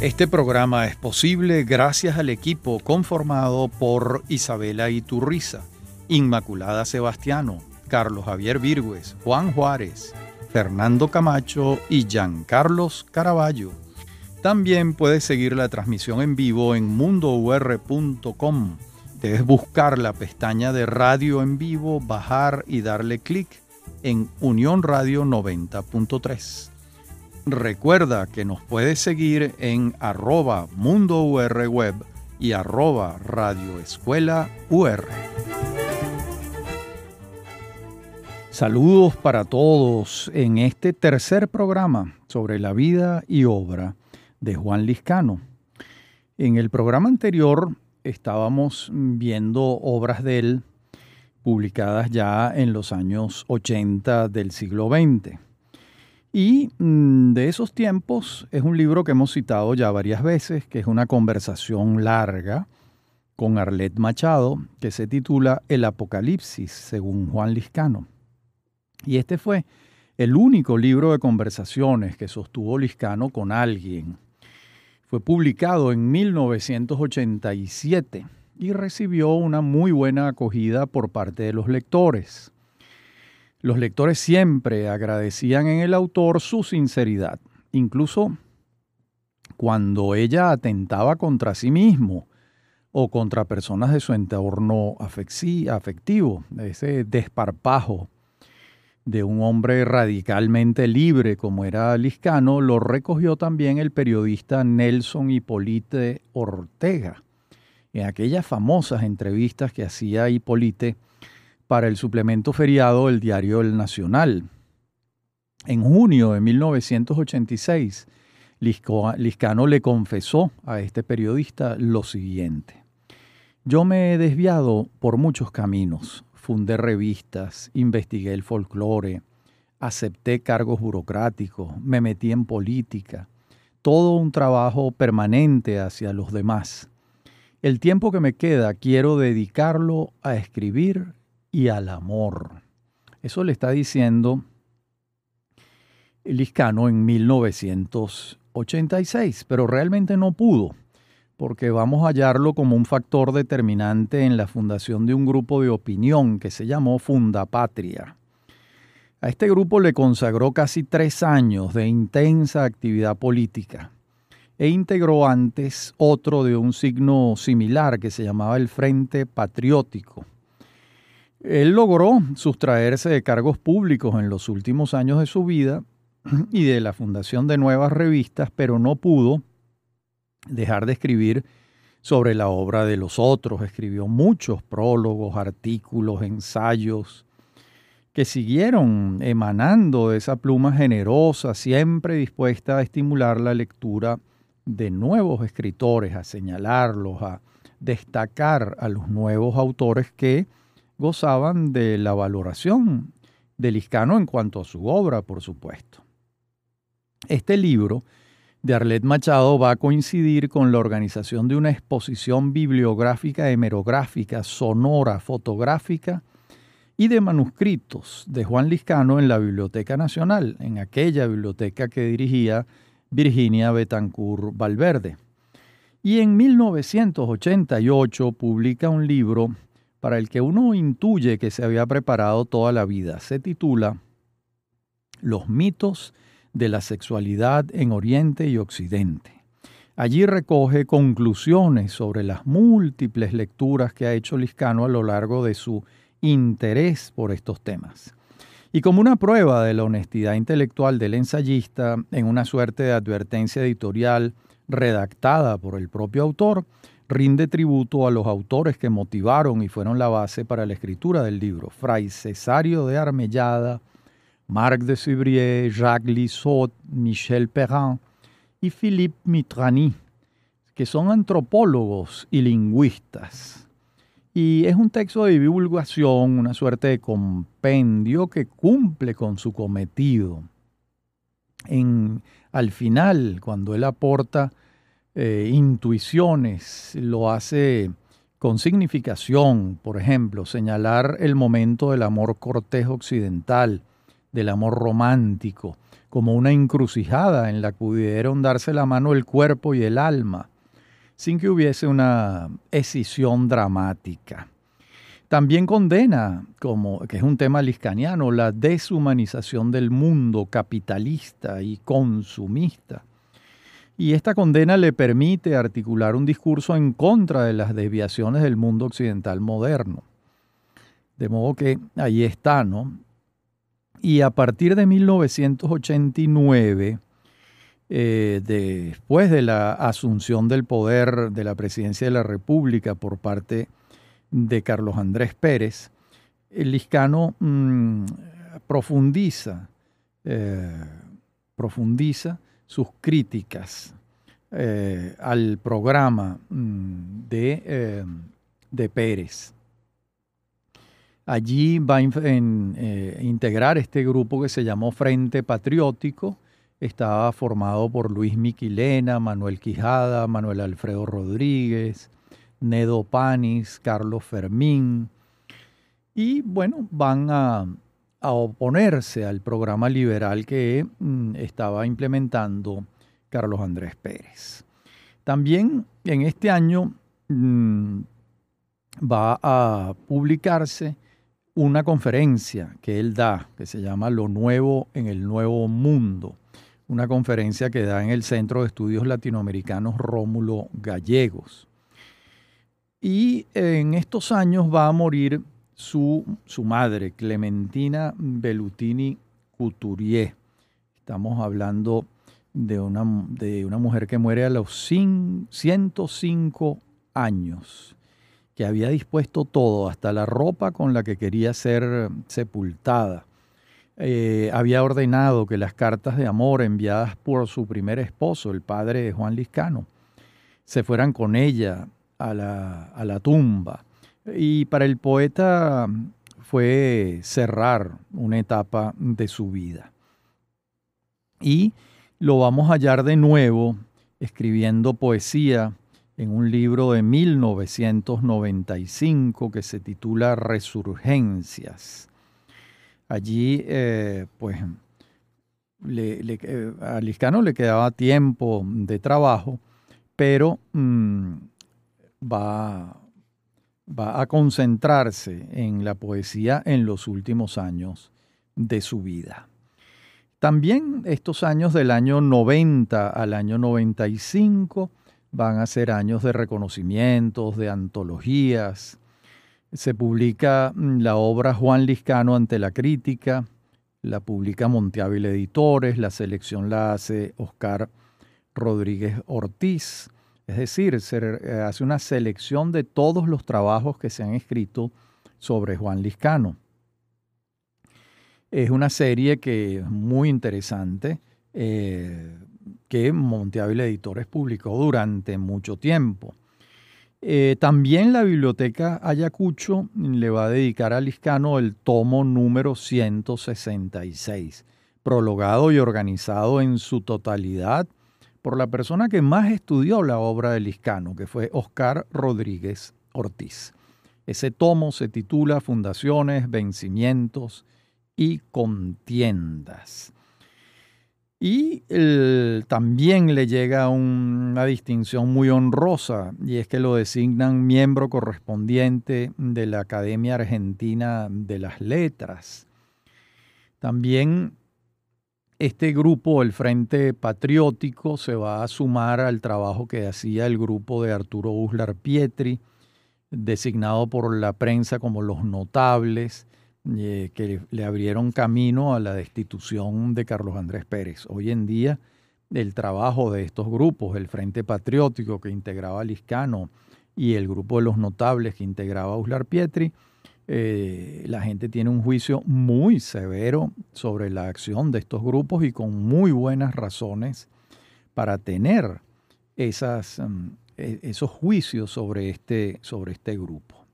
Este programa es posible gracias al equipo conformado por Isabela Iturriza, Inmaculada Sebastiano, Carlos Javier Virgües, Juan Juárez, Fernando Camacho y Giancarlos Caraballo. También puedes seguir la transmisión en vivo en mundour.com. Debes buscar la pestaña de radio en vivo, bajar y darle clic en Unión Radio 90.3. Recuerda que nos puedes seguir en arroba Mundo Web y arroba Radio Escuela UR. Saludos para todos en este tercer programa sobre la vida y obra de Juan Liscano. En el programa anterior estábamos viendo obras de él publicadas ya en los años 80 del siglo XX. Y mm, de esos tiempos es un libro que hemos citado ya varias veces, que es una conversación larga con Arlet Machado, que se titula El Apocalipsis, según Juan Liscano. Y este fue el único libro de conversaciones que sostuvo Liscano con alguien. Fue publicado en 1987 y recibió una muy buena acogida por parte de los lectores. Los lectores siempre agradecían en el autor su sinceridad, incluso cuando ella atentaba contra sí mismo o contra personas de su entorno afectivo, ese desparpajo de un hombre radicalmente libre como era Liscano, lo recogió también el periodista Nelson Hipólite Ortega. En aquellas famosas entrevistas que hacía Hipólite para el suplemento feriado del diario El Nacional. En junio de 1986, Liscano le confesó a este periodista lo siguiente. Yo me he desviado por muchos caminos, fundé revistas, investigué el folclore, acepté cargos burocráticos, me metí en política, todo un trabajo permanente hacia los demás. El tiempo que me queda quiero dedicarlo a escribir y al amor. Eso le está diciendo Liscano en 1986, pero realmente no pudo, porque vamos a hallarlo como un factor determinante en la fundación de un grupo de opinión que se llamó Fundapatria. A este grupo le consagró casi tres años de intensa actividad política e integró antes otro de un signo similar que se llamaba el Frente Patriótico él logró sustraerse de cargos públicos en los últimos años de su vida y de la fundación de nuevas revistas, pero no pudo dejar de escribir sobre la obra de los otros. Escribió muchos prólogos, artículos, ensayos que siguieron emanando de esa pluma generosa, siempre dispuesta a estimular la lectura de nuevos escritores, a señalarlos, a destacar a los nuevos autores que gozaban de la valoración de Liscano en cuanto a su obra, por supuesto. Este libro de Arlet Machado va a coincidir con la organización de una exposición bibliográfica, hemerográfica, sonora, fotográfica y de manuscritos de Juan Liscano en la Biblioteca Nacional, en aquella biblioteca que dirigía Virginia Betancourt Valverde. Y en 1988 publica un libro para el que uno intuye que se había preparado toda la vida. Se titula Los mitos de la sexualidad en Oriente y Occidente. Allí recoge conclusiones sobre las múltiples lecturas que ha hecho Liscano a lo largo de su interés por estos temas. Y como una prueba de la honestidad intelectual del ensayista, en una suerte de advertencia editorial redactada por el propio autor, rinde tributo a los autores que motivaron y fueron la base para la escritura del libro, Fray Cesario de Armellada, Marc de Subrier, Jacques Lissot, Michel Perrin y Philippe Mitrany, que son antropólogos y lingüistas. Y es un texto de divulgación, una suerte de compendio que cumple con su cometido. En, al final, cuando él aporta eh, intuiciones, lo hace con significación, por ejemplo, señalar el momento del amor cortejo occidental, del amor romántico, como una encrucijada en la que pudieron darse la mano el cuerpo y el alma, sin que hubiese una escisión dramática. También condena, como que es un tema liscaniano, la deshumanización del mundo capitalista y consumista. Y esta condena le permite articular un discurso en contra de las desviaciones del mundo occidental moderno. De modo que ahí está, ¿no? Y a partir de 1989, eh, después de la asunción del poder de la presidencia de la República por parte de Carlos Andrés Pérez, el Liscano mm, profundiza, eh, profundiza sus críticas eh, al programa mm, de, de Pérez. Allí va a eh, integrar este grupo que se llamó Frente Patriótico. Estaba formado por Luis Miquilena, Manuel Quijada, Manuel Alfredo Rodríguez, Nedo Panis, Carlos Fermín. Y bueno, van a, oponerse al programa liberal que mm, estaba implementando Carlos Andrés Pérez. También en este año mm, va a publicarse una conferencia que él da, que se llama Lo Nuevo en el Nuevo Mundo, una conferencia que da en el Centro de Estudios Latinoamericanos Rómulo Gallegos. Y en estos años va a morir su, su madre, Clementina Bellutini Couturier. Estamos hablando de una, de una mujer que muere a los 105 años que había dispuesto todo, hasta la ropa con la que quería ser sepultada. Eh, había ordenado que las cartas de amor enviadas por su primer esposo, el padre de Juan Liscano, se fueran con ella a la, a la tumba. Y para el poeta fue cerrar una etapa de su vida. Y lo vamos a hallar de nuevo escribiendo poesía en un libro de 1995 que se titula Resurgencias. Allí, eh, pues, eh, a Liscano le quedaba tiempo de trabajo, pero mm, va, va a concentrarse en la poesía en los últimos años de su vida. También estos años del año 90 al año 95 van a ser años de reconocimientos, de antologías. Se publica mm, la obra Juan Liscano ante la crítica, la publica Monteávil Editores, la selección la hace Oscar Rodríguez Ortiz. Es decir, eh, hace una selección de todos los trabajos que se han escrito sobre Juan Liscano. Es una serie que es muy interesante. Eh, que Monteávil Editores publicó durante mucho tiempo. Eh, también la Biblioteca Ayacucho le va a dedicar a Liscano el tomo número 166, prologado y organizado en su totalidad por la persona que más estudió la obra de Liscano, que fue Oscar Rodríguez Ortiz. Ese tomo se titula Fundaciones, Vencimientos y Contiendas. Y también le llega una distinción muy honrosa, y es que lo designan miembro correspondiente de la Academia Argentina de las Letras. También este grupo, el Frente Patriótico, se va a sumar al trabajo que hacía el grupo de Arturo Uslar Pietri, designado por la prensa como los notables, eh, que le abrieron camino a la destitución de Carlos Andrés Pérez. Hoy en día, el trabajo de estos grupos, el Frente Patriótico que integraba Liscano y el grupo de los notables que integraba Uslar Pietri, eh, la gente tiene un juicio muy severo sobre la acción de estos grupos y con muy buenas razones para tener mm, e, esos juicios sobre este, sobre este grupo.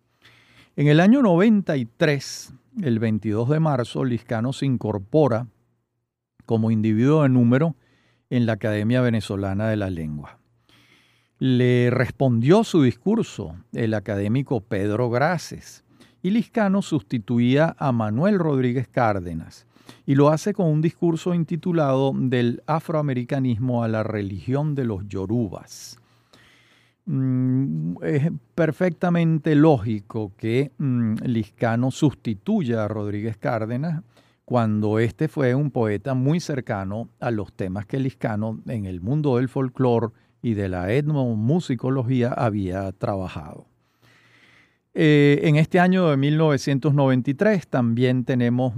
En el año 93, el 22 de marzo, Liscano se incorpora como individuo de número en la Academia Venezolana de la Lengua. Le respondió su discurso el académico Pedro Graces y Liscano sustituía a Manuel Rodríguez Cárdenas, y lo hace con un discurso intitulado Del afroamericanismo a la religión de los yorubas. Mm, es perfectamente lógico que mm, Liscano sustituya a Rodríguez Cárdenas cuando este fue un poeta muy cercano a los temas que Liscano en el mundo del folclore y de la etnomusicología había trabajado. Eh, en este año de 1993 también tenemos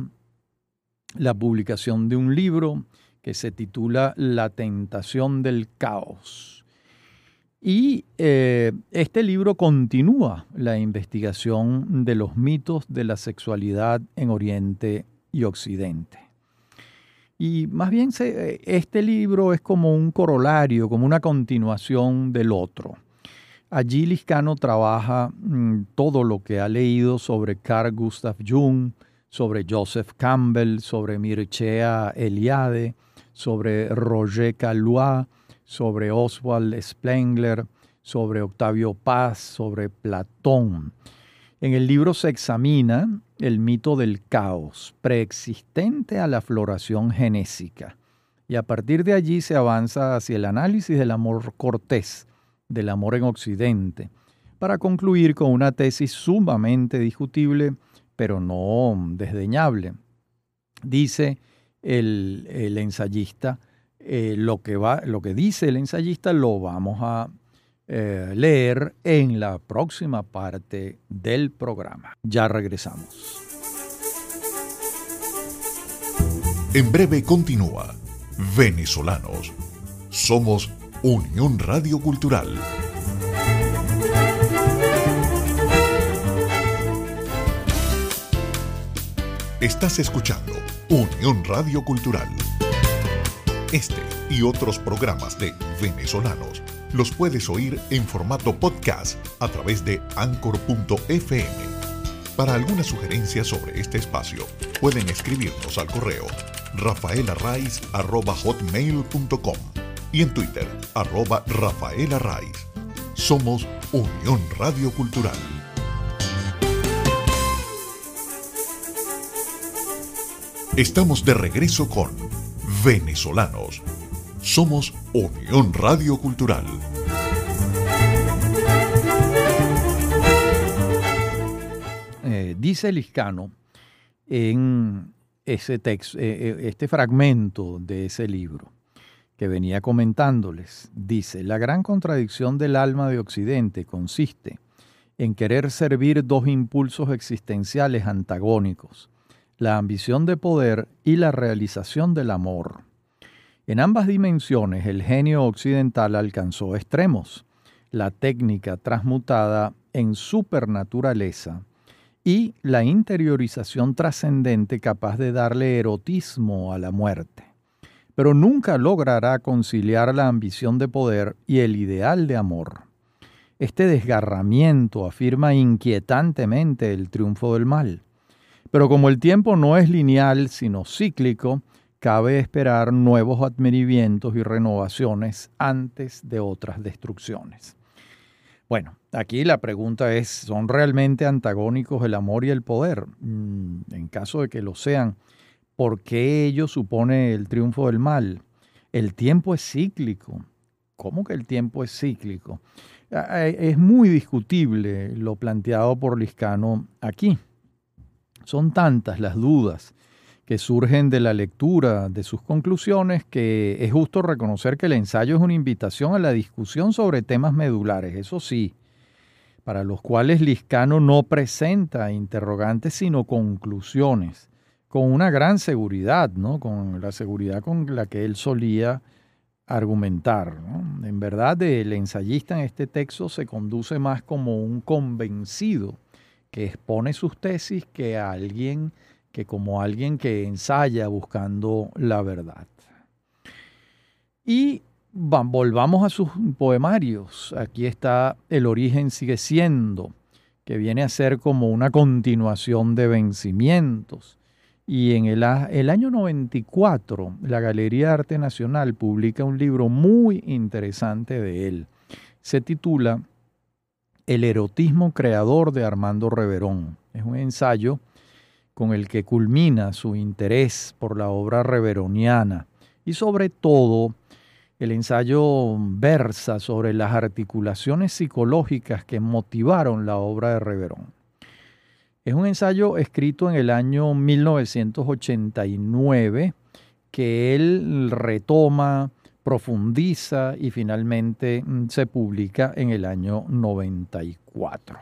la publicación de un libro que se titula La tentación del caos. Y eh, este libro continúa la investigación de los mitos de la sexualidad en Oriente y Occidente. Y más bien este libro es como un corolario, como una continuación del otro. Allí Liscano trabaja mm, todo lo que ha leído sobre Carl Gustav Jung, sobre Joseph Campbell, sobre Mircea Eliade, sobre Roger Calois, sobre Oswald Spengler, sobre Octavio Paz, sobre Platón. En el libro se examina el mito del caos, preexistente a la floración genésica, y a partir de allí se avanza hacia el análisis del amor cortés, del amor en Occidente, para concluir con una tesis sumamente discutible, pero no desdeñable. Dice el, ensayista, eh, lo, que va, lo que dice el ensayista lo vamos a eh, leer en la próxima parte del programa. Ya regresamos. En breve continúa Venezolanos. Somos Unión Radio Cultural. Estás escuchando Unión Radio Cultural. Este y otros programas de Venezolanos los puedes oír en formato podcast a través de anchor.fm. Para alguna sugerencia sobre este espacio, pueden escribirnos al correo rafaelarraiz.com y en Twitter, arroba Rafaela Somos Unión Radio Cultural. Estamos de regreso con Venezolanos somos Unión Radio Cultural. Eh, dice Liscano en ese texto, eh, eh, este fragmento de ese libro que venía comentándoles, dice, la gran contradicción del alma de Occidente consiste en querer servir dos impulsos existenciales antagónicos, la ambición de poder y la realización del amor. En ambas dimensiones el genio occidental alcanzó extremos, la técnica transmutada en supernaturaleza y la interiorización trascendente capaz de darle erotismo a la muerte. Pero nunca logrará conciliar la ambición de poder y el ideal de amor. Este desgarramiento afirma inquietantemente el triunfo del mal. Pero como el tiempo no es lineal sino cíclico, cabe esperar nuevos advenimientos y renovaciones antes de otras destrucciones. Bueno, aquí la pregunta es, ¿son realmente antagónicos el amor y el poder? Mm, en caso de que lo sean, ¿por qué ello supone el triunfo del mal? El tiempo es cíclico. ¿Cómo que el tiempo es cíclico? Es muy discutible lo planteado por Liscano aquí. Son tantas las dudas que surgen de la lectura de sus conclusiones, que es justo reconocer que el ensayo es una invitación a la discusión sobre temas medulares, eso sí, para los cuales Liscano no presenta interrogantes, sino conclusiones, con una gran seguridad, ¿no? con la seguridad con la que él solía argumentar. En verdad, el ensayista en este texto se conduce más como un convencido que expone sus tesis que a alguien que como alguien que ensaya buscando la verdad. Y volvamos a sus poemarios. Aquí está El origen sigue siendo, que viene a ser como una continuación de vencimientos. Y en el, el, año 94, la Galería de Arte Nacional publica un libro muy interesante de él. Se titula El erotismo creador de Armando Reverón. Es un ensayo con el que culmina su interés por la obra reveroniana y sobre todo el ensayo versa sobre las articulaciones psicológicas que motivaron la obra de Reverón. Es un ensayo escrito en el año 1989 que él retoma, profundiza y finalmente mm, se publica en el año 94.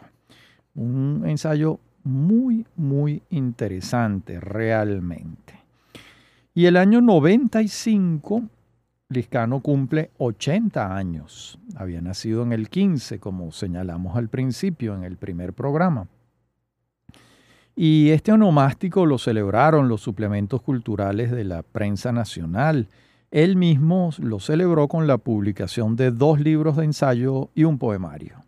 Un ensayo muy, muy interesante realmente. Y el año 95, Liscano cumple 80 años. Había nacido en el 15, como señalamos al principio en el primer programa. Y este onomástico lo celebraron los suplementos culturales de la prensa nacional. Él mismo lo celebró con la publicación de dos libros de ensayo y un poemario.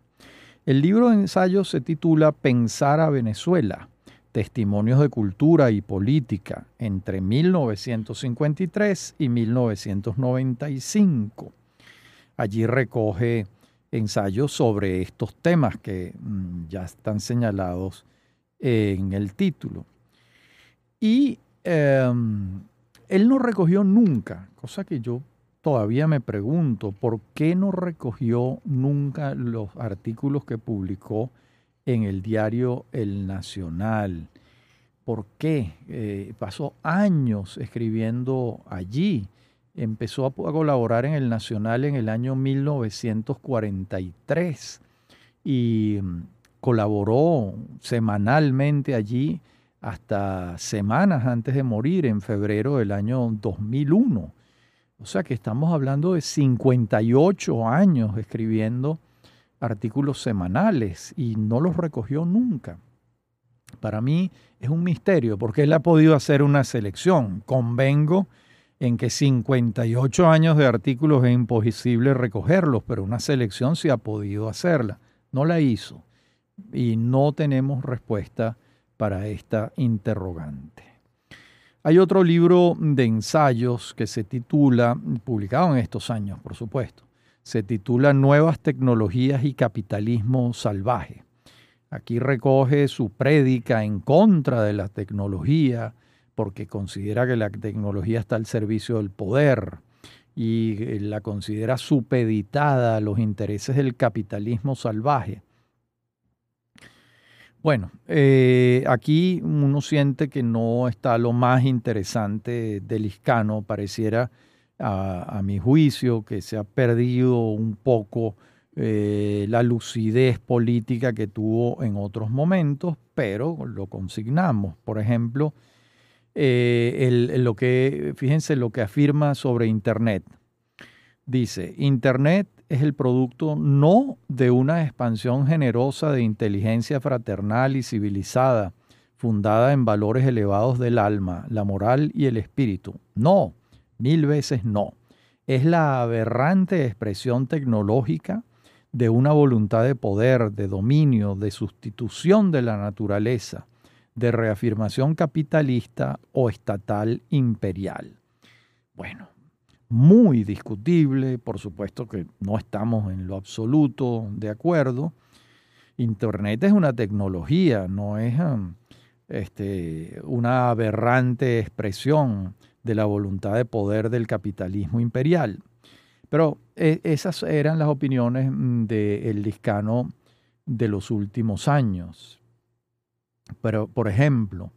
El libro de ensayo se titula Pensar a Venezuela, Testimonios de Cultura y Política entre 1953 y 1995. Allí recoge ensayos sobre estos temas que mm, ya están señalados en el título. Y em, él no recogió nunca, cosa que yo todavía me pregunto por qué no recogió nunca los artículos que publicó en el diario El Nacional. ¿Por qué? Eh, pasó años escribiendo allí. Empezó a, colaborar en el Nacional en el año 1943 y colaboró semanalmente allí hasta semanas antes de morir, en febrero del año 2001. O sea que estamos hablando de 58 años escribiendo artículos semanales y no los recogió nunca. Para mí es un misterio porque él ha podido hacer una selección. Convengo en que 58 años de artículos es imposible recogerlos, pero una selección sí ha podido hacerla. No la hizo y no tenemos respuesta para esta interrogante. Hay otro libro de ensayos que se titula, publicado en estos años, por supuesto, se titula Nuevas tecnologías y capitalismo salvaje. Aquí recoge su prédica en contra de la tecnología, porque considera que la tecnología está al servicio del poder y eh, la considera supeditada a los intereses del capitalismo salvaje. Bueno, eh, aquí uno siente que no está lo más interesante del Iscano, pareciera a, mi juicio que se ha perdido un poco eh, la lucidez política que tuvo en otros momentos, pero lo consignamos. Por ejemplo, eh, lo que, fíjense lo que afirma sobre Internet. Dice, Internet es el producto no de una expansión generosa de inteligencia fraternal y civilizada, fundada en valores elevados del alma, la moral y el espíritu. No, mil veces no. Es la aberrante expresión tecnológica de una voluntad de poder, de dominio, de sustitución de la naturaleza, de reafirmación capitalista o estatal imperial. Bueno, muy discutible, por supuesto que no estamos en lo absoluto de acuerdo. Internet es una tecnología, no es um, este, una aberrante expresión de la voluntad de poder del capitalismo imperial. Pero e, esas eran las opiniones mm, del Liscano de los últimos años. Pero, por ejemplo,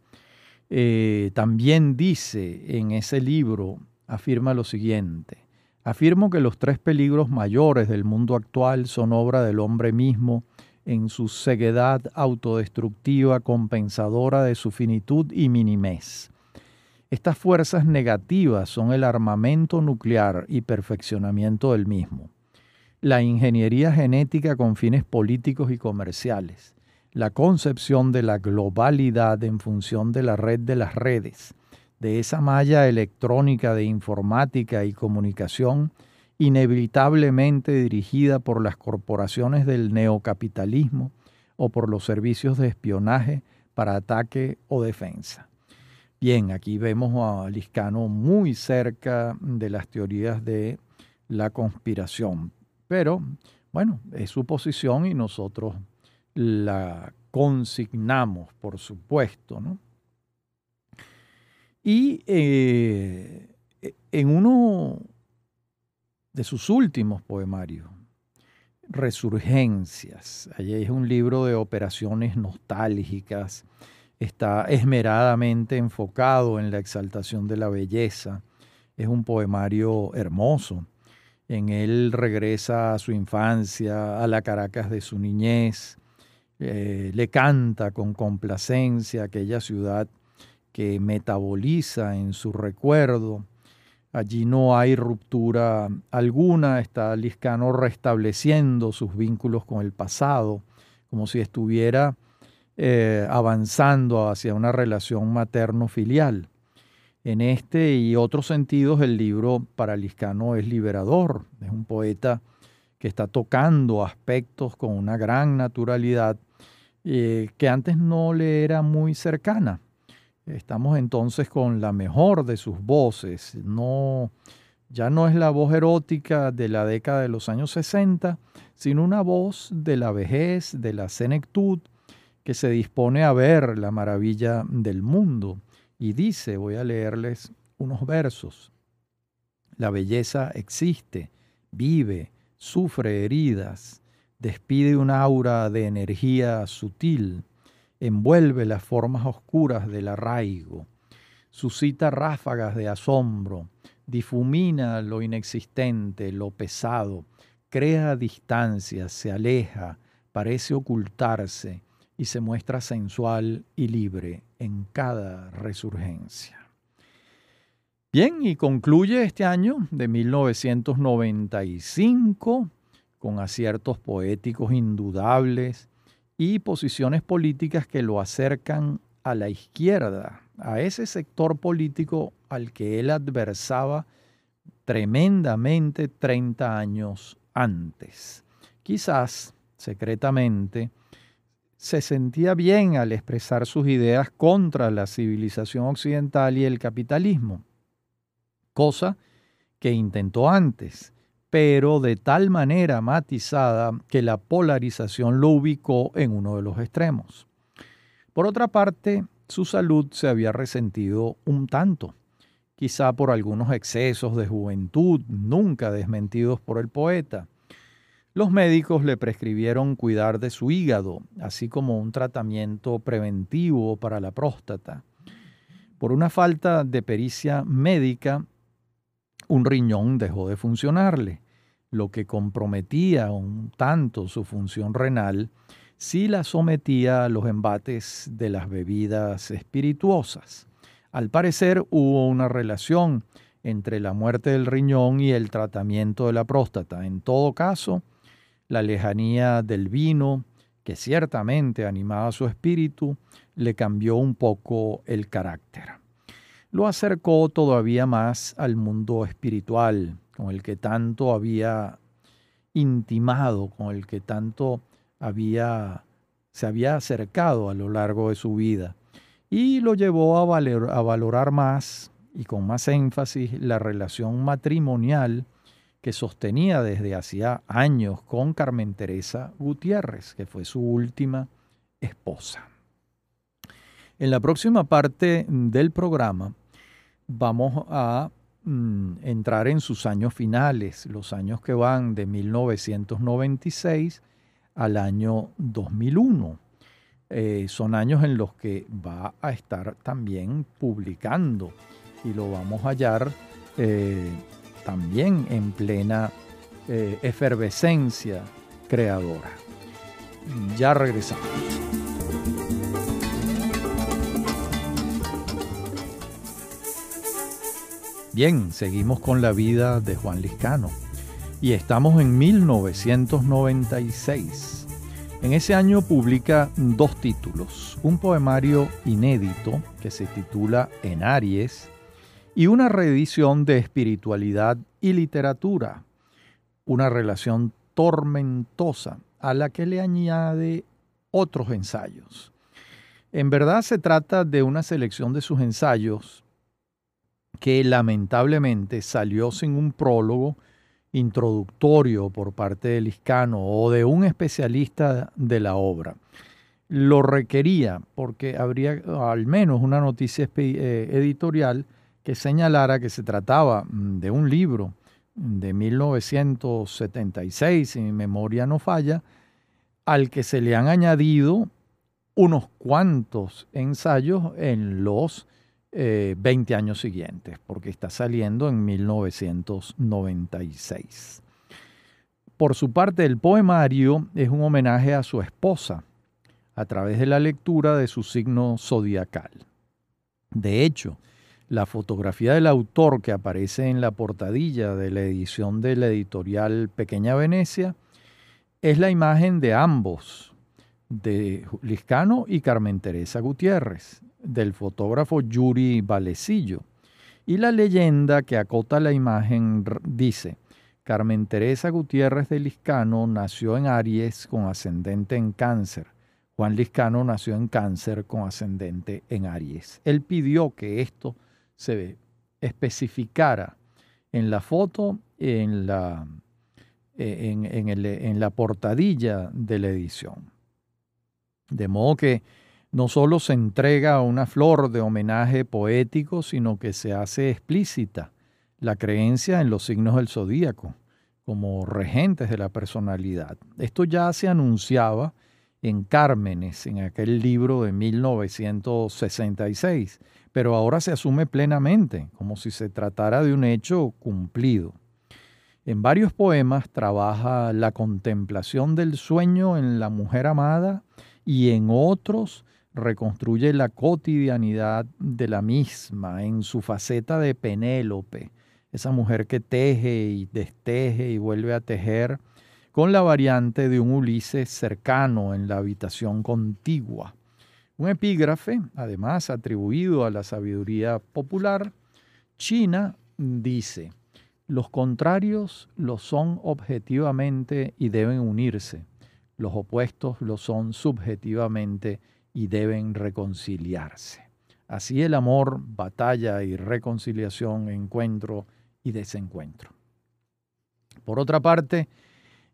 eh, también dice en ese libro afirma lo siguiente. Afirmo que los tres peligros mayores del mundo actual son obra del hombre mismo en su ceguedad autodestructiva compensadora de su finitud y minimez. Estas fuerzas negativas son el armamento nuclear y perfeccionamiento del mismo, la ingeniería genética con fines políticos y comerciales, la concepción de la globalidad en función de la red de las redes, de esa malla electrónica de informática y comunicación inevitablemente dirigida por las corporaciones del neocapitalismo o por los servicios de espionaje para ataque o defensa. Bien, aquí vemos a Liscano muy cerca de las teorías de la conspiración, pero bueno, es su posición y nosotros la consignamos, por supuesto, ¿no? Y eh, en uno de sus últimos poemarios, Resurgencias, allí es un libro de operaciones nostálgicas, está esmeradamente enfocado en la exaltación de la belleza, es un poemario hermoso. En él regresa a su infancia, a la Caracas de su niñez, eh, le canta con complacencia aquella ciudad que metaboliza en su recuerdo. Allí no hay ruptura alguna, está Liscano restableciendo sus vínculos con el pasado, como si estuviera eh, avanzando hacia una relación materno-filial. En este y otros sentidos, el libro para Liscano es liberador. Es un poeta que está tocando aspectos con una gran naturalidad eh, que antes no le era muy cercana. Estamos entonces con la mejor de sus voces. No, ya no es la voz erótica de la década de los años 60, sino una voz de la vejez, de la senectud, que se dispone a ver la maravilla del mundo. Y dice, voy a leerles unos versos. La belleza existe, vive, sufre heridas, despide un aura de energía sutil, envuelve las formas oscuras del arraigo, suscita ráfagas de asombro, difumina lo inexistente, lo pesado, crea distancias, se aleja, parece ocultarse, y se muestra sensual y libre en cada resurgencia. Bien, y concluye este año de 1995 con aciertos poéticos indudables y posiciones políticas que lo acercan a la izquierda, a ese sector político al que él adversaba tremendamente 30 años antes. Quizás secretamente se sentía bien al expresar sus ideas contra la civilización occidental y el capitalismo, cosa que intentó antes, pero de tal manera matizada que la polarización lo ubicó en uno de los extremos. Por otra parte, su salud se había resentido un tanto, quizá por algunos excesos de juventud nunca desmentidos por el poeta, los médicos le prescribieron cuidar de su hígado, así como un tratamiento preventivo para la próstata. Por una falta de pericia médica, un riñón dejó de funcionarle, lo que comprometía un tanto su función renal si la sometía a los embates de las bebidas espirituosas. Al parecer hubo una relación entre la muerte del riñón y el tratamiento de la próstata. En todo caso, la lejanía del vino, que ciertamente animaba su espíritu, le cambió un poco el carácter. Lo acercó todavía más al mundo espiritual, con el que tanto había intimado, con el que tanto había se había acercado a lo largo de su vida y lo llevó a, a valorar más y con más énfasis la relación matrimonial que sostenía desde hacía años con Carmen Teresa Gutiérrez, que fue su última esposa. En la próxima parte del programa vamos a mm, entrar en sus años finales, los años que van de 1996 al año 2001. Eh, son años en los que va a estar también publicando y lo vamos a hallar eh, también en plena eh, efervescencia creadora. Ya regresamos. Bien, seguimos con la vida de Juan Liscano y estamos en 1996. En ese año publica dos títulos, un poemario inédito que se titula En Aries y una reedición de espiritualidad y literatura, una relación tormentosa a la que le añade otros ensayos. En verdad se trata de una selección de sus ensayos que lamentablemente salió sin un prólogo introductorio por parte de Liscano o de un especialista de la obra. lo requería porque habría al menos una noticia eh, editorial que señalara que se trataba mm, de un libro de 1976, si mi memoria no falla, al que se le han añadido unos cuantos ensayos en los 20 eh, años siguientes, porque está saliendo en 1996. Por su parte, el poemario es un homenaje a su esposa a través de la lectura de su signo zodiacal. De hecho, la fotografía del autor que aparece en la portadilla de la edición de la editorial Pequeña Venecia es la imagen de ambos, de Liscano y Carmen Teresa Gutiérrez, del fotógrafo Yuri Valecillo. Y la leyenda que acota la imagen dice, Carmen Teresa Gutiérrez de Liscano nació en Aries con ascendente en cáncer. Juan Liscano nació en cáncer con ascendente en Aries. Él pidió que esto se especificara en la foto, en la, eh, en, la portadilla de la edición. De modo que no solo se entrega una flor de homenaje poético, sino que se hace explícita la creencia en los signos del zodíaco como regentes de la personalidad. Esto ya se anunciaba en Cármenes, en aquel libro de 1966, pero ahora se asume plenamente, como si se tratara de un hecho cumplido. En varios poemas trabaja la contemplación del sueño en la mujer amada y en otros reconstruye la cotidianidad de la misma en su faceta de Penélope, esa mujer que teje y desteje y vuelve a tejer, con la variante de un Ulises cercano en la habitación contigua. Un epígrafe, además atribuido a la sabiduría popular, China dice, los contrarios lo son objetivamente y deben unirse, los opuestos lo son subjetivamente y deben reconciliarse. Así el amor, batalla y reconciliación, encuentro y desencuentro. Por otra parte,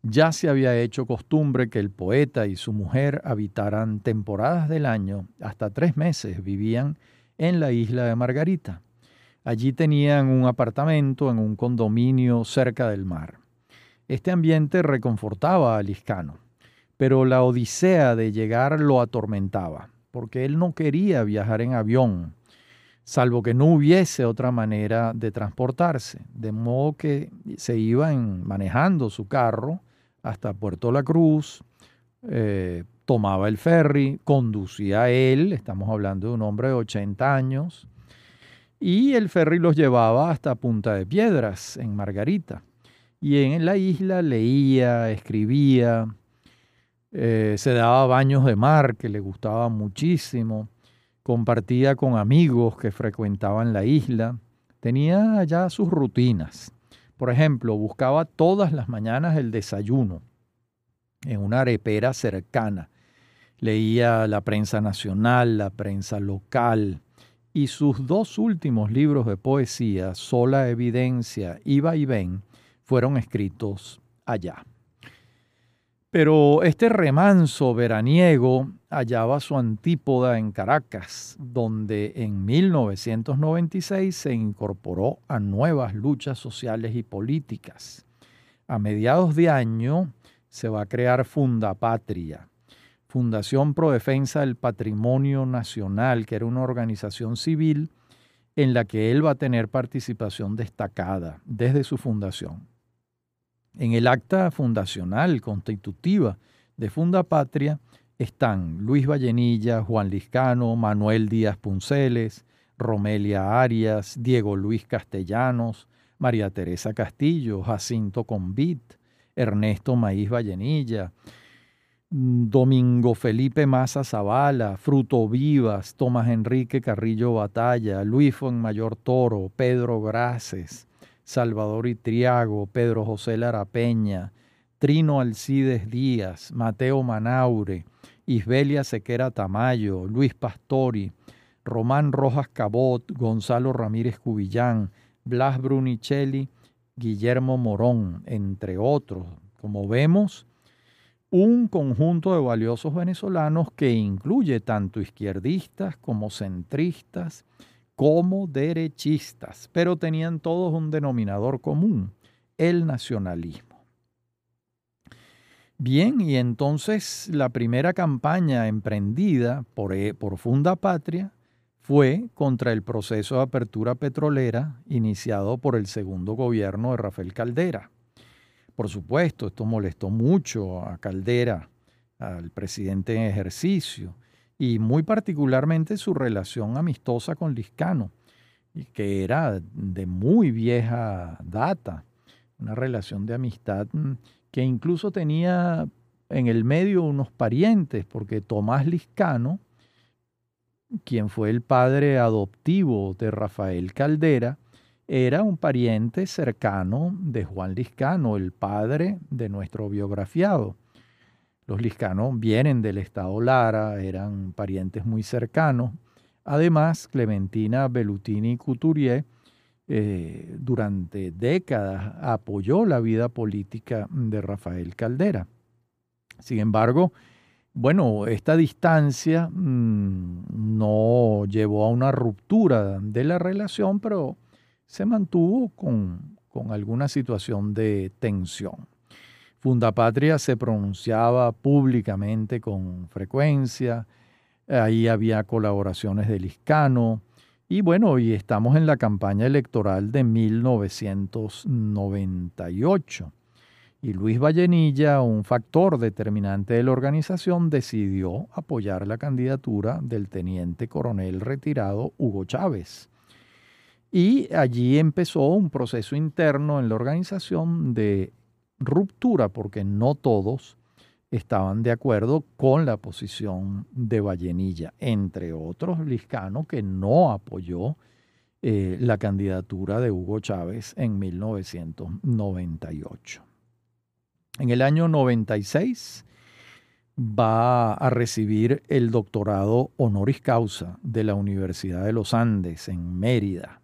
ya se había hecho costumbre que el poeta y su mujer habitaran temporadas del año, hasta tres meses vivían en la isla de Margarita. Allí tenían un apartamento en un condominio cerca del mar. Este ambiente reconfortaba a Liscano, pero la odisea de llegar lo atormentaba, porque él no quería viajar en avión, salvo que no hubiese otra manera de transportarse, de modo que se iban manejando su carro hasta Puerto La Cruz, eh, tomaba el ferry, conducía él, estamos hablando de un hombre de 80 años, y el ferry los llevaba hasta Punta de Piedras, en Margarita. Y en la isla leía, escribía, eh, se daba baños de mar, que le gustaba muchísimo, compartía con amigos que frecuentaban la isla, tenía ya sus rutinas. Por ejemplo, buscaba todas las mañanas el desayuno en una arepera cercana. Leía la prensa nacional, la prensa local, y sus dos últimos libros de poesía, Sola Evidencia y Ven, fueron escritos allá. Pero este remanso veraniego hallaba su antípoda en Caracas, donde en 1996 se incorporó a nuevas luchas sociales y políticas. A mediados de año se va a crear Fundapatria, Fundación Pro Defensa del Patrimonio Nacional, que era una organización civil en la que él va a tener participación destacada desde su fundación. En el acta fundacional constitutiva de Funda Patria están Luis Vallenilla, Juan Liscano, Manuel Díaz Punceles, Romelia Arias, Diego Luis Castellanos, María Teresa Castillo, Jacinto Convit, Ernesto Maíz Vallenilla, Domingo Felipe Maza Zavala, Fruto Vivas, Tomás Enrique Carrillo Batalla, Luis Mayor Toro, Pedro Graces, Salvador Itriago, Pedro José Lara Peña, Trino Alcides Díaz, Mateo Manaure, Isbelia Sequera Tamayo, Luis Pastori, Román Rojas Cabot, Gonzalo Ramírez Cubillán, Blas Brunicelli, Guillermo Morón, entre otros. Como vemos, un conjunto de valiosos venezolanos que incluye tanto izquierdistas como centristas, como derechistas, pero tenían todos un denominador común, el nacionalismo. Bien, y entonces la primera campaña emprendida por, eh, por Funda Patria fue contra el proceso de apertura petrolera iniciado por el segundo gobierno de Rafael Caldera. Por supuesto, esto molestó mucho a Caldera, al presidente en ejercicio, y muy particularmente su relación amistosa con Liscano, que era de muy vieja data, una relación de amistad mm, que incluso tenía en el medio unos parientes, porque Tomás Liscano, quien fue el padre adoptivo de Rafael Caldera, era un pariente cercano de Juan Liscano, el padre de nuestro biografiado. Los Liscanos vienen del estado Lara, eran parientes muy cercanos. Además, Clementina Bellutini Couturier eh, durante décadas apoyó la vida política de Rafael Caldera. Sin embargo, bueno, esta distancia mm, no llevó a una ruptura de la relación, pero se mantuvo con, con alguna situación de tensión. Fundapatria se pronunciaba públicamente con frecuencia, ahí había colaboraciones de Liscano, y bueno, hoy estamos en la campaña electoral de 1998. Y Luis Vallenilla, un factor determinante de la organización, decidió apoyar la candidatura del teniente coronel retirado Hugo Chávez. Y allí empezó un proceso interno en la organización de ruptura, porque no todos estaban de acuerdo con la posición de Vallenilla, entre otros Liscano, que no apoyó eh, la candidatura de Hugo Chávez en 1998. En el año 96 va a recibir el doctorado honoris causa de la Universidad de los Andes en Mérida.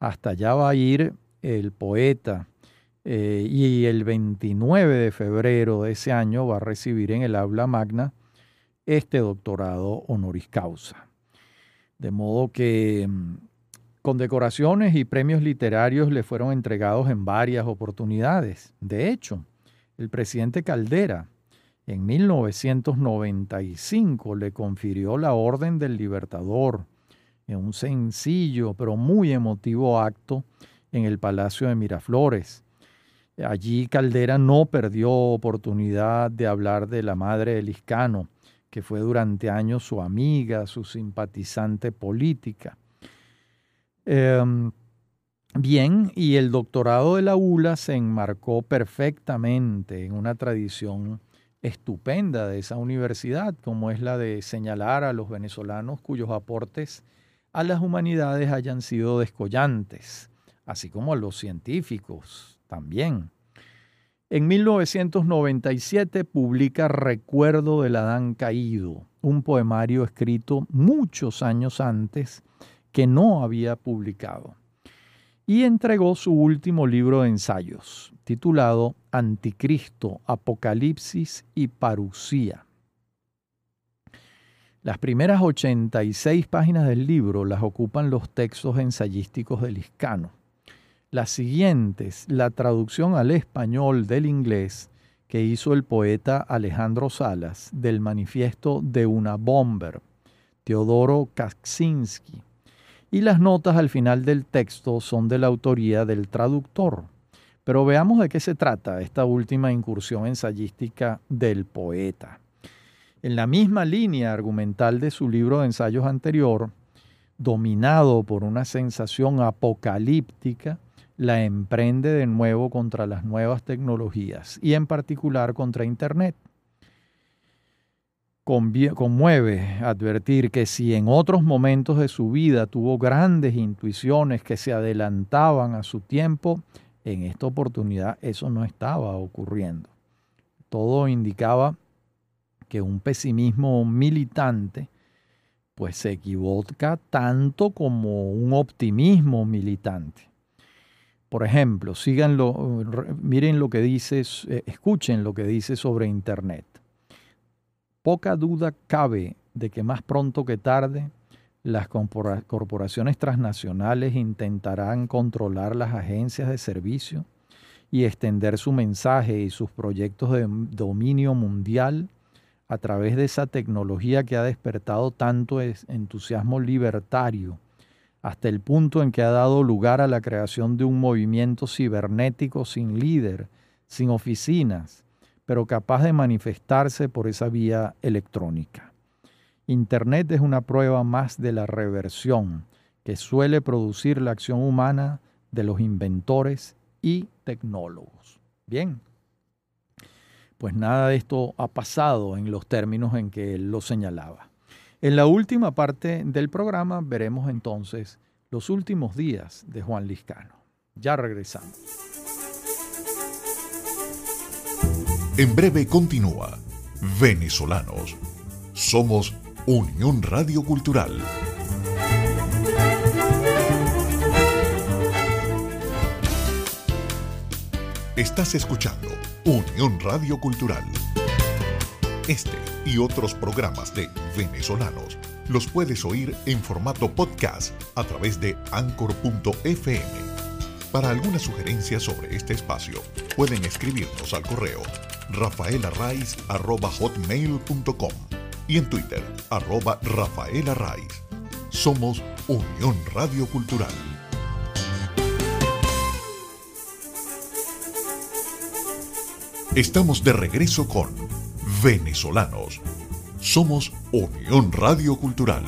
Hasta allá va a ir el poeta eh, y el 29 de febrero de ese año va a recibir en el aula magna este doctorado honoris causa. De modo que mm, condecoraciones y premios literarios le fueron entregados en varias oportunidades. De hecho, el presidente Caldera en 1995 le confirió la Orden del Libertador en un sencillo pero muy emotivo acto en el Palacio de Miraflores. Allí Caldera no perdió oportunidad de hablar de la madre de Liscano, que fue durante años su amiga, su simpatizante política. Em, Bien, y el doctorado de la ULA se enmarcó perfectamente en una tradición estupenda de esa universidad, como es la de señalar a los venezolanos cuyos aportes a las humanidades hayan sido descollantes, así como a los científicos también. En 1997 publica Recuerdo del Adán Caído, un poemario escrito muchos años antes que no había publicado y entregó su último libro de ensayos, titulado Anticristo, Apocalipsis y Parusía. Las primeras 86 páginas del libro las ocupan los textos ensayísticos de Liscano. Las siguientes, la traducción al español del inglés que hizo el poeta Alejandro Salas del manifiesto de una bomber, Teodoro Kaczynski, y las notas al final del texto son de la autoría del traductor. Pero veamos de qué se trata esta última incursión ensayística del poeta. En la misma línea argumental de su libro de ensayos anterior, dominado por una sensación apocalíptica, la emprende de nuevo contra las nuevas tecnologías y en particular contra Internet conmueve advertir que si en otros momentos de su vida tuvo grandes intuiciones que se adelantaban a su tiempo, en esta oportunidad eso no estaba ocurriendo. Todo indicaba que un pesimismo militante pues se equivoca tanto como un optimismo militante. Por ejemplo, síganlo, miren lo que dice, eh, escuchen lo que dice sobre Internet. Poca duda cabe de que más pronto que tarde las corporaciones transnacionales intentarán controlar las agencias de servicio y extender su mensaje y sus proyectos de dominio mundial a través de esa tecnología que ha despertado tanto entusiasmo libertario hasta el punto en que ha dado lugar a la creación de un movimiento cibernético sin líder, sin oficinas, pero capaz de manifestarse por esa vía electrónica. Internet es una prueba más de la reversión que suele producir la acción humana de los inventores y tecnólogos. Bien, pues nada de esto ha pasado en los términos en que él lo señalaba. En la última parte del programa veremos entonces los últimos días de Juan Liscano. Ya regresamos. En breve continúa Venezolanos. Somos Unión Radio Cultural. Estás escuchando Unión Radio Cultural. Este y otros programas de venezolanos los puedes oír en formato podcast a través de anchor.fm. Para alguna sugerencia sobre este espacio, pueden escribirnos al correo rafaelarraiz.com y en Twitter, arroba rafaelarraiz. Somos Unión Radio Cultural. Estamos de regreso con Venezolanos. Somos Unión Radio Cultural.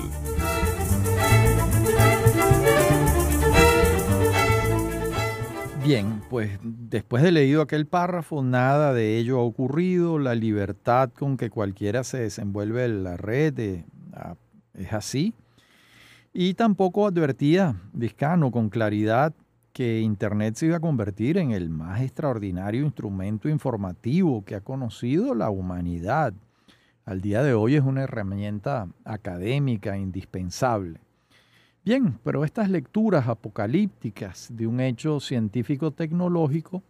Bien, pues después de leído aquel párrafo, nada de ello ha ocurrido. La libertad con que cualquiera se desenvuelve en la red eh, ah, es así. Y tampoco advertía Vizcano con claridad que Internet se iba a convertir en el más extraordinario instrumento informativo que ha conocido la humanidad. Al día de hoy es una herramienta académica indispensable. Bien, pero estas lecturas apocalípticas de un hecho científico-tecnológico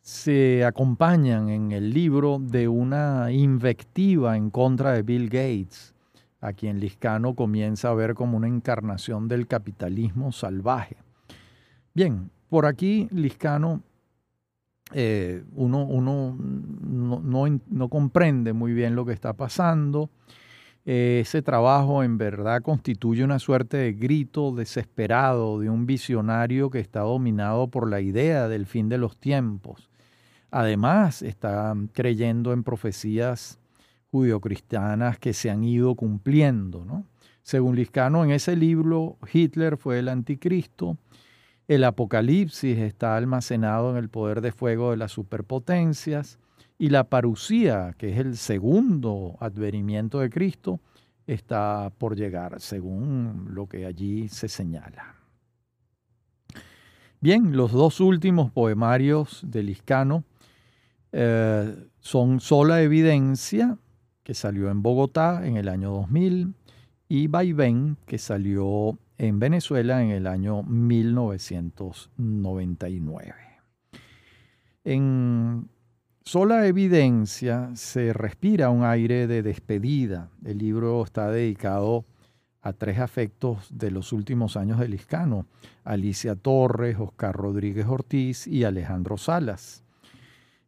se acompañan en el libro de una invectiva en contra de Bill Gates, a quien Liscano comienza a ver como una encarnación del capitalismo salvaje. Bien, por aquí Liscano, eh, uno, uno no, no, comprende muy bien lo que está pasando. Ese trabajo en verdad constituye una suerte de grito desesperado de un visionario que está dominado por la idea del fin de los tiempos. Además, está creyendo en profecías judio-cristianas que se han ido cumpliendo. ¿no? Según Liscano, en ese libro, Hitler fue el anticristo, el Apocalipsis está almacenado en el poder de fuego de las superpotencias y la parucía, que es el segundo advenimiento de Cristo, está por llegar, según lo que allí se señala. Bien, los dos últimos poemarios de Liscano eh, son Sola Evidencia, que salió en Bogotá en el año 2000, y Vaivén, que salió en Venezuela en el año 1999. En sola evidencia se respira un aire de despedida. El libro está dedicado a tres afectos de los últimos años de Liscano, Alicia Torres, Oscar Rodríguez Ortiz y Alejandro Salas.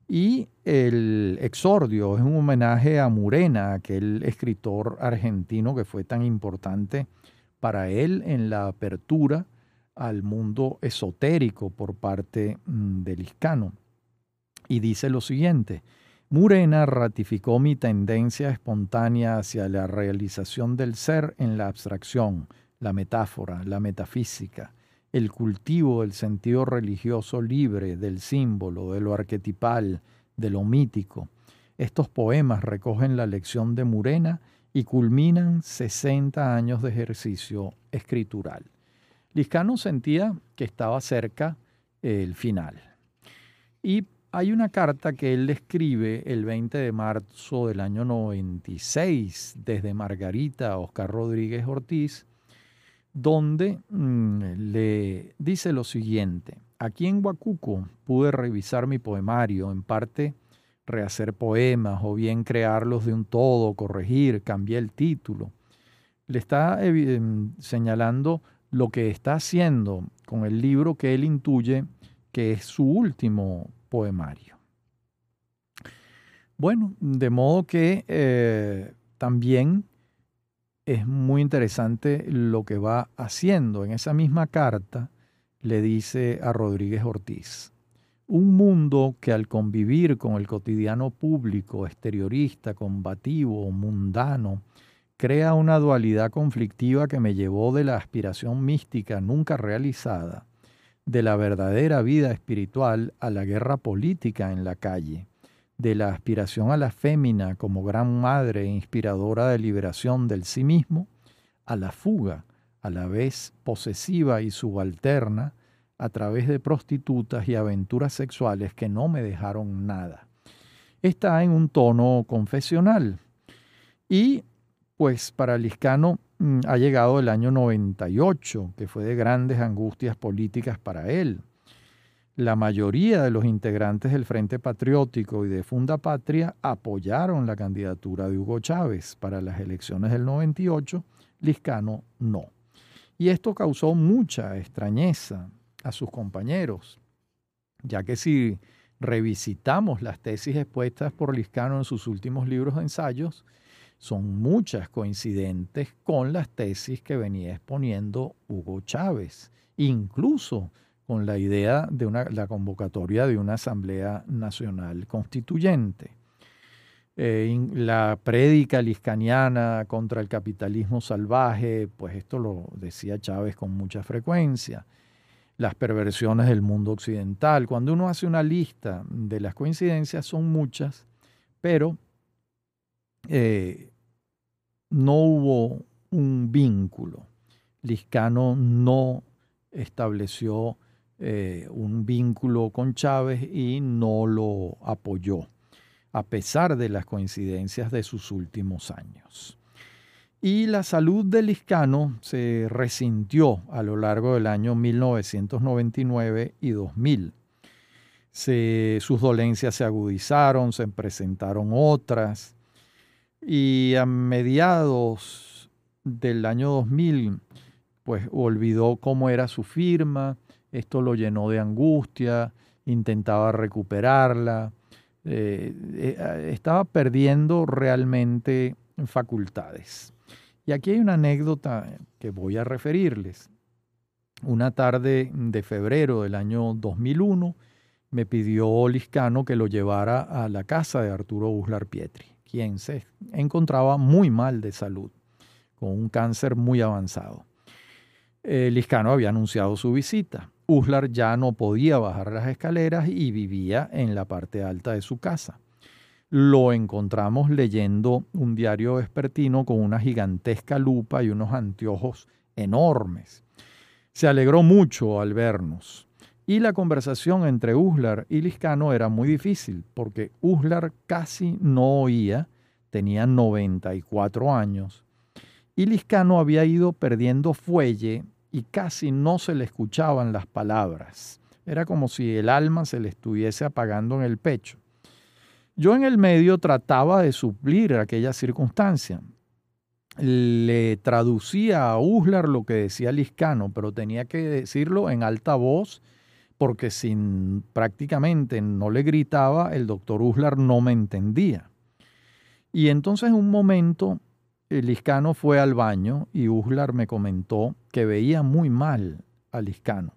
Y el exordio es un homenaje a Murena, aquel escritor argentino que fue tan importante para él en la apertura al mundo esotérico por parte mm, del Iscano. Y dice lo siguiente, Murena ratificó mi tendencia espontánea hacia la realización del ser en la abstracción, la metáfora, la metafísica, el cultivo del sentido religioso libre, del símbolo, de lo arquetipal, de lo mítico. Estos poemas recogen la lección de Murena y culminan 60 años de ejercicio escritural. Liscano sentía que estaba cerca el final. Y hay una carta que él escribe el 20 de marzo del año 96 desde Margarita Oscar Rodríguez Ortiz, donde mm, le dice lo siguiente, aquí en Huacuco pude revisar mi poemario, en parte rehacer poemas o bien crearlos de un todo, corregir, cambié el título. Le está em, señalando lo que está haciendo con el libro que él intuye que es su último poemario. Bueno, de modo que eh, también es muy interesante lo que va haciendo. En esa misma carta le dice a Rodríguez Ortiz, un mundo que al convivir con el cotidiano público, exteriorista, combativo, mundano, crea una dualidad conflictiva que me llevó de la aspiración mística nunca realizada, de la verdadera vida espiritual a la guerra política en la calle, de la aspiración a la fémina como gran madre inspiradora de liberación del sí mismo, a la fuga, a la vez posesiva y subalterna, a través de prostitutas y aventuras sexuales que no me dejaron nada. Está en un tono confesional. Y pues para Liscano mm, ha llegado el año 98, que fue de grandes angustias políticas para él. La mayoría de los integrantes del Frente Patriótico y de Funda Patria apoyaron la candidatura de Hugo Chávez para las elecciones del 98, Liscano no. Y esto causó mucha extrañeza a sus compañeros, ya que si revisitamos las tesis expuestas por Liscano en sus últimos libros de ensayos, son muchas coincidentes con las tesis que venía exponiendo Hugo Chávez, incluso con la idea de una, la convocatoria de una Asamblea Nacional Constituyente. Eh, la prédica liscaniana contra el capitalismo salvaje, pues esto lo decía Chávez con mucha frecuencia las perversiones del mundo occidental. Cuando uno hace una lista de las coincidencias, son muchas, pero eh, no hubo un vínculo. Liscano no estableció eh, un vínculo con Chávez y no lo apoyó, a pesar de las coincidencias de sus últimos años. Y la salud de Liscano se resintió a lo largo del año 1999 y 2000. sus dolencias se agudizaron, se presentaron otras. Y a mediados del año 2000, pues olvidó cómo era su firma, esto lo llenó de angustia, intentaba recuperarla, eh, eh, estaba perdiendo realmente facultades. Y aquí hay una anécdota que voy a referirles. Una tarde de febrero del año 2001 me pidió Liscano que lo llevara a la casa de Arturo Uslar Pietri, quien se encontraba muy mal de salud, con un cáncer muy avanzado. Eh, Liscano había anunciado su visita. Uslar ya no podía bajar las escaleras y vivía en la parte alta de su casa lo encontramos leyendo un diario vespertino con una gigantesca lupa y unos anteojos enormes. Se alegró mucho al vernos. Y la conversación entre Uslar y Liscano era muy difícil, porque Uslar casi no oía, tenía 94 años, y Liscano había ido perdiendo fuelle y casi no se le escuchaban las palabras. Era como si el alma se le estuviese apagando en el pecho. Yo en el medio trataba de suplir aquella circunstancia. Le traducía a Uslar lo que decía Liscano, pero tenía que decirlo en alta voz porque si prácticamente no le gritaba, el doctor Uslar no me entendía. Y entonces en un momento el Liscano fue al baño y Uslar me comentó que veía muy mal a Liscano.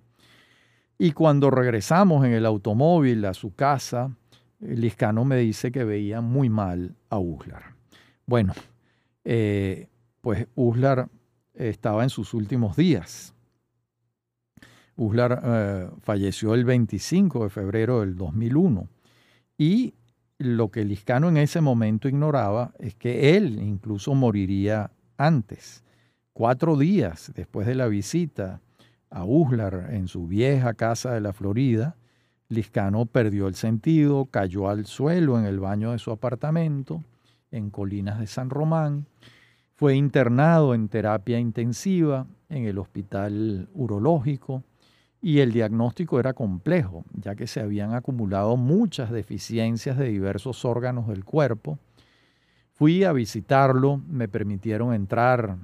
Y cuando regresamos en el automóvil a su casa, Liscano me dice que veía muy mal a Uslar. Bueno, eh, pues Uslar estaba en sus últimos días. Uslar eh, falleció el 25 de febrero del 2001 y lo que Liscano en ese momento ignoraba es que él incluso moriría antes, cuatro días después de la visita a Uslar en su vieja casa de la Florida, Liscano perdió el sentido, cayó al suelo en el baño de su apartamento en Colinas de San Román, fue internado en terapia intensiva en el hospital urológico y el diagnóstico era complejo, ya que se habían acumulado muchas deficiencias de diversos órganos del cuerpo. Fui a visitarlo, me permitieron entrar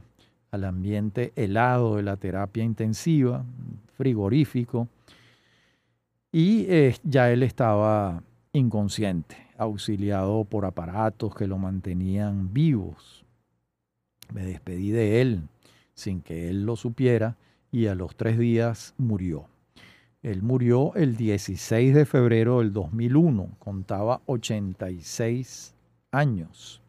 al ambiente helado de la terapia intensiva, frigorífico, y eh, ya él estaba inconsciente, auxiliado por aparatos que lo mantenían vivos. Me despedí de él sin que él lo supiera y a los tres días murió. Él murió el 16 de febrero del 2001, contaba 86 años.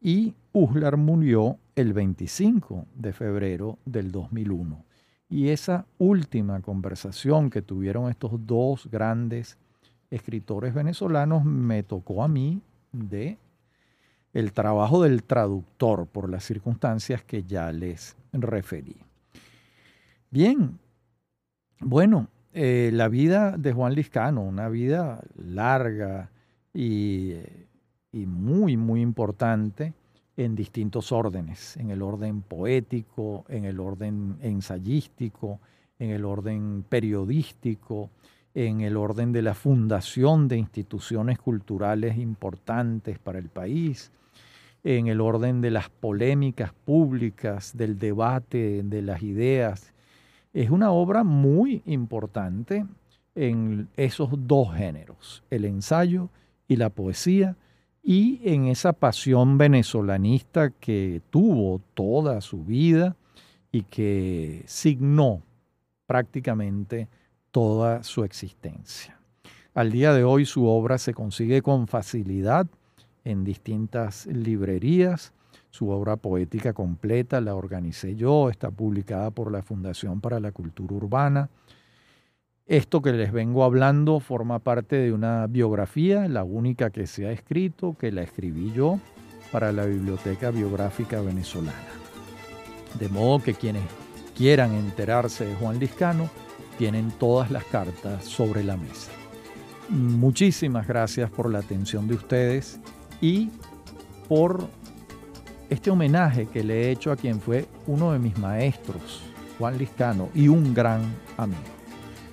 Y Uslar murió el 25 de febrero del 2001. Y esa última conversación que tuvieron estos dos grandes escritores venezolanos me tocó a mí de el trabajo del traductor por las circunstancias que ya les referí. Bien, bueno, eh, la vida de Juan Liscano, una vida larga y, y muy, muy importante en distintos órdenes, en el orden poético, en el orden ensayístico, en el orden periodístico, en el orden de la fundación de instituciones culturales importantes para el país, en el orden de las polémicas públicas, del debate de las ideas. Es una obra muy importante en esos dos géneros, el ensayo y la poesía, y en esa pasión venezolanista que tuvo toda su vida y que signó prácticamente toda su existencia. Al día de hoy su obra se consigue con facilidad en distintas librerías. Su obra poética completa la organicé yo, está publicada por la Fundación para la Cultura Urbana. Esto que les vengo hablando forma parte de una biografía, la única que se ha escrito, que la escribí yo para la Biblioteca Biográfica Venezolana. De modo que quienes quieran enterarse de Juan Liscano tienen todas las cartas sobre la mesa. Muchísimas gracias por la atención de ustedes y por este homenaje que le he hecho a quien fue uno de mis maestros, Juan Liscano, y un gran amigo.